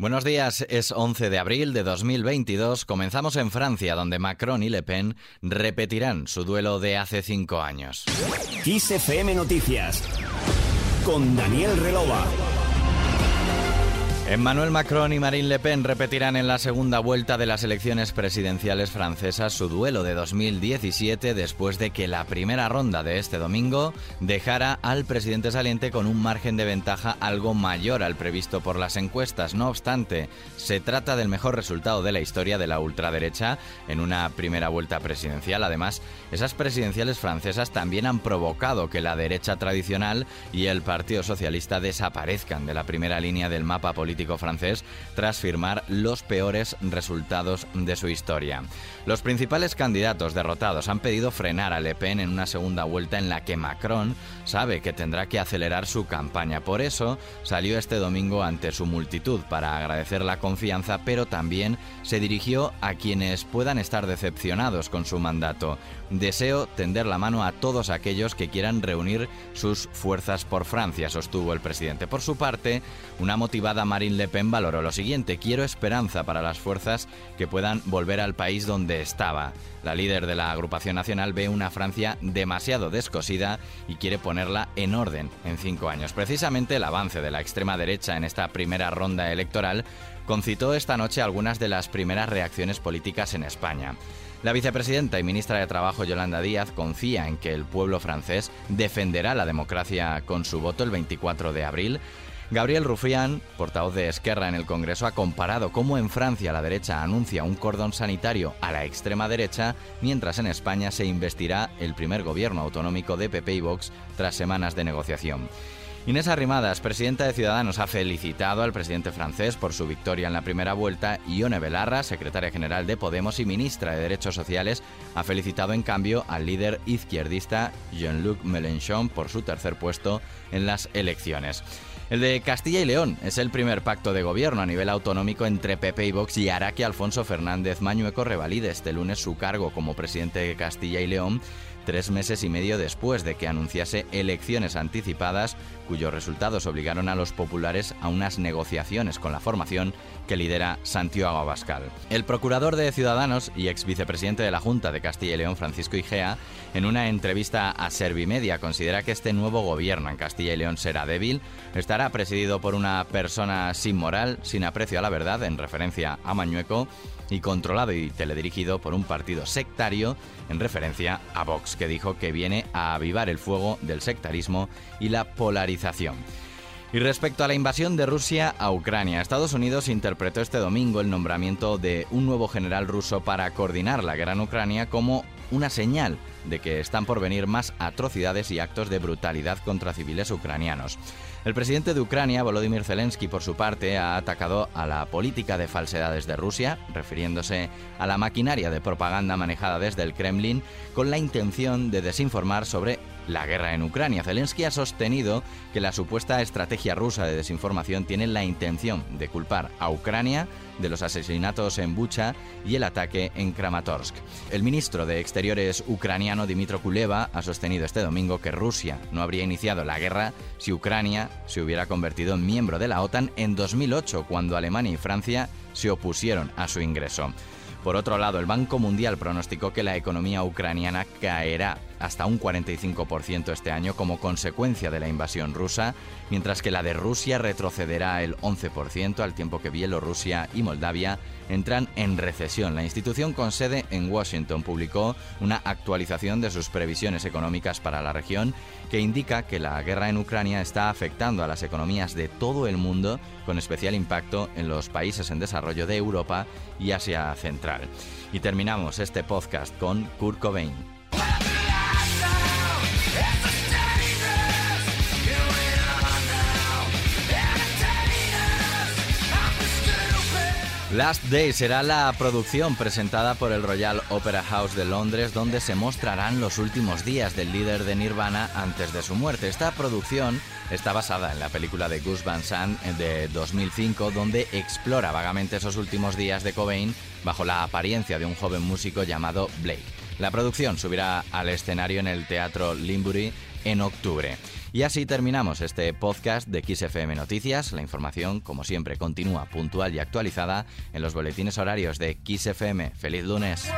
Buenos días, es 11 de abril de 2022. Comenzamos en Francia, donde Macron y Le Pen repetirán su duelo de hace cinco años. Kiss FM Noticias con Daniel Relova. Emmanuel Macron y Marine Le Pen repetirán en la segunda vuelta de las elecciones presidenciales francesas su duelo de 2017 después de que la primera ronda de este domingo dejara al presidente saliente con un margen de ventaja algo mayor al previsto por las encuestas. No obstante, se trata del mejor resultado de la historia de la ultraderecha en una primera vuelta presidencial. Además, esas presidenciales francesas también han provocado que la derecha tradicional y el Partido Socialista desaparezcan de la primera línea del mapa político francés tras firmar los peores resultados de su historia. Los principales candidatos derrotados han pedido frenar a Le Pen en una segunda vuelta en la que Macron sabe que tendrá que acelerar su campaña. Por eso salió este domingo ante su multitud para agradecer la confianza, pero también se dirigió a quienes puedan estar decepcionados con su mandato. Deseo tender la mano a todos aquellos que quieran reunir sus fuerzas por Francia, sostuvo el presidente. Por su parte, una motivada Marine Le Pen valoró lo siguiente, quiero esperanza para las fuerzas que puedan volver al país donde estaba. La líder de la agrupación nacional ve una Francia demasiado descosida y quiere ponerla en orden en cinco años. Precisamente el avance de la extrema derecha en esta primera ronda electoral concitó esta noche algunas de las primeras reacciones políticas en España. La vicepresidenta y ministra de Trabajo Yolanda Díaz confía en que el pueblo francés defenderá la democracia con su voto el 24 de abril. Gabriel Rufián, portavoz de Esquerra en el Congreso, ha comparado cómo en Francia la derecha anuncia un cordón sanitario a la extrema derecha, mientras en España se investirá el primer gobierno autonómico de PP y Vox tras semanas de negociación. Inés Arrimadas, presidenta de Ciudadanos, ha felicitado al presidente francés por su victoria en la primera vuelta Ione Belarra, secretaria general de Podemos y ministra de Derechos Sociales, ha felicitado en cambio al líder izquierdista Jean-Luc Mélenchon por su tercer puesto en las elecciones. El de Castilla y León es el primer pacto de gobierno a nivel autonómico entre PP y Vox y hará que Alfonso Fernández Mañueco revalide este lunes su cargo como presidente de Castilla y León tres meses y medio después de que anunciase elecciones anticipadas cuyos resultados obligaron a los populares a unas negociaciones con la formación que lidera Santiago Abascal. El procurador de Ciudadanos y ex vicepresidente de la Junta de Castilla y León, Francisco Igea, en una entrevista a Servimedia considera que este nuevo gobierno en Castilla y León será débil, estará presidido por una persona sin moral, sin aprecio a la verdad, en referencia a Mañueco, y controlado y teledirigido por un partido sectario en referencia a Vox, que dijo que viene a avivar el fuego del sectarismo y la polarización. Y respecto a la invasión de Rusia a Ucrania, Estados Unidos interpretó este domingo el nombramiento de un nuevo general ruso para coordinar la guerra en Ucrania como una señal de que están por venir más atrocidades y actos de brutalidad contra civiles ucranianos. El presidente de Ucrania, Volodymyr Zelensky, por su parte, ha atacado a la política de falsedades de Rusia, refiriéndose a la maquinaria de propaganda manejada desde el Kremlin con la intención de desinformar sobre la guerra en Ucrania. Zelensky ha sostenido que la supuesta estrategia rusa de desinformación tiene la intención de culpar a Ucrania de los asesinatos en Bucha y el ataque en Kramatorsk. El ministro de Exteriores ucraniano Dimitro Kuleva ha sostenido este domingo que Rusia no habría iniciado la guerra si Ucrania se hubiera convertido en miembro de la OTAN en 2008, cuando Alemania y Francia se opusieron a su ingreso. Por otro lado, el Banco Mundial pronosticó que la economía ucraniana caerá hasta un 45% este año como consecuencia de la invasión rusa, mientras que la de Rusia retrocederá el 11% al tiempo que Bielorrusia y Moldavia entran en recesión. La institución con sede en Washington publicó una actualización de sus previsiones económicas para la región que indica que la guerra en Ucrania está afectando a las economías de todo el mundo, con especial impacto en los países en desarrollo de Europa y Asia Central. Y terminamos este podcast con Kurt Cobain. Last Day será la producción presentada por el Royal Opera House de Londres donde se mostrarán los últimos días del líder de Nirvana antes de su muerte. Esta producción está basada en la película de Gus Van Sant de 2005 donde explora vagamente esos últimos días de Cobain bajo la apariencia de un joven músico llamado Blake. La producción subirá al escenario en el Teatro Limbury en octubre. Y así terminamos este podcast de XFM Noticias. La información, como siempre, continúa puntual y actualizada en los boletines horarios de XFM. ¡Feliz lunes!